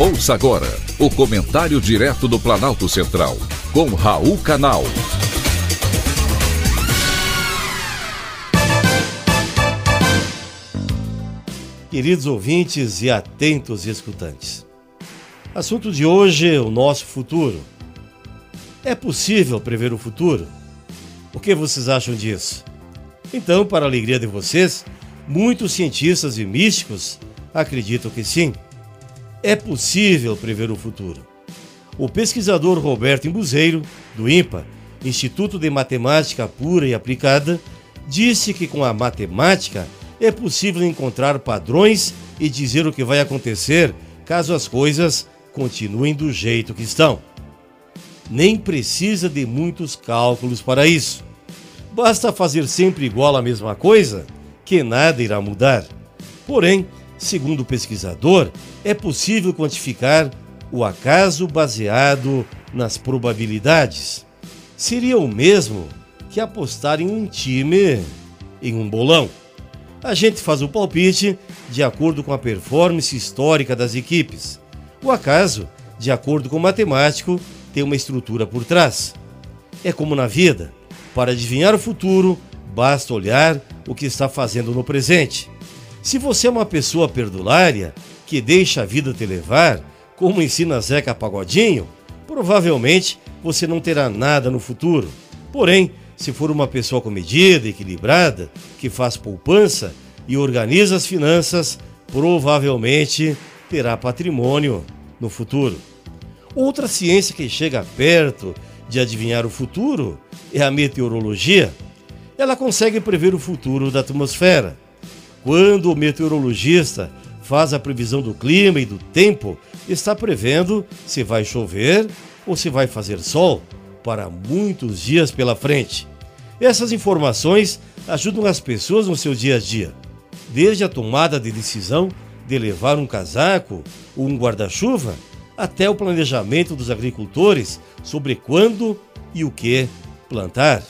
Ouça agora o comentário direto do Planalto Central, com Raul Canal. Queridos ouvintes e atentos escutantes. Assunto de hoje é o nosso futuro. É possível prever o futuro? O que vocês acham disso? Então, para a alegria de vocês, muitos cientistas e místicos acreditam que sim é possível prever o futuro. O pesquisador Roberto Imbuzeiro, do INPA, Instituto de Matemática Pura e Aplicada, disse que com a matemática é possível encontrar padrões e dizer o que vai acontecer caso as coisas continuem do jeito que estão. Nem precisa de muitos cálculos para isso. Basta fazer sempre igual a mesma coisa, que nada irá mudar. Porém, Segundo o pesquisador, é possível quantificar o acaso baseado nas probabilidades. Seria o mesmo que apostar em um time em um bolão. A gente faz o palpite de acordo com a performance histórica das equipes. O acaso, de acordo com o matemático, tem uma estrutura por trás. É como na vida: para adivinhar o futuro, basta olhar o que está fazendo no presente. Se você é uma pessoa perdulária, que deixa a vida te levar, como ensina Zeca Pagodinho, provavelmente você não terá nada no futuro. Porém, se for uma pessoa comedida, equilibrada, que faz poupança e organiza as finanças, provavelmente terá patrimônio no futuro. Outra ciência que chega perto de adivinhar o futuro é a meteorologia. Ela consegue prever o futuro da atmosfera quando o meteorologista faz a previsão do clima e do tempo, está prevendo se vai chover ou se vai fazer sol para muitos dias pela frente. Essas informações ajudam as pessoas no seu dia a dia, desde a tomada de decisão de levar um casaco ou um guarda-chuva, até o planejamento dos agricultores sobre quando e o que plantar.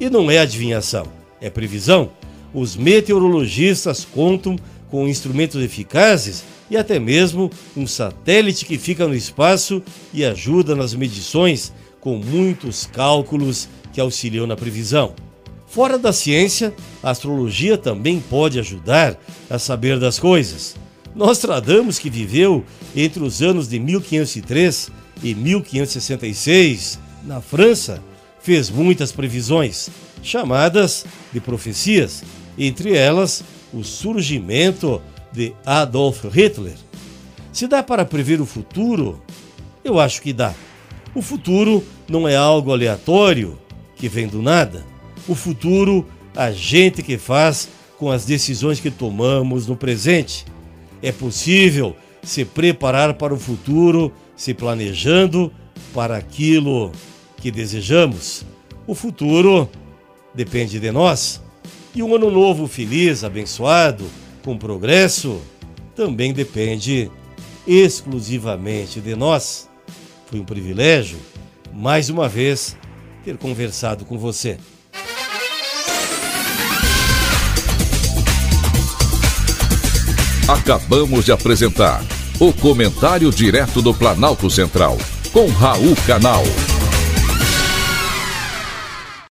E não é adivinhação, é previsão os meteorologistas contam com instrumentos eficazes e até mesmo um satélite que fica no espaço e ajuda nas medições com muitos cálculos que auxiliam na previsão. Fora da ciência, a astrologia também pode ajudar a saber das coisas. Nostradamus, que viveu entre os anos de 1503 e 1566 na França, fez muitas previsões, chamadas de profecias, entre elas o surgimento de Adolf Hitler. Se dá para prever o futuro? Eu acho que dá. O futuro não é algo aleatório que vem do nada. O futuro, a gente que faz com as decisões que tomamos no presente. É possível se preparar para o futuro se planejando para aquilo que desejamos. O futuro depende de nós. E um ano novo feliz, abençoado, com progresso, também depende exclusivamente de nós. Foi um privilégio, mais uma vez, ter conversado com você. Acabamos de apresentar o Comentário Direto do Planalto Central, com Raul Canal.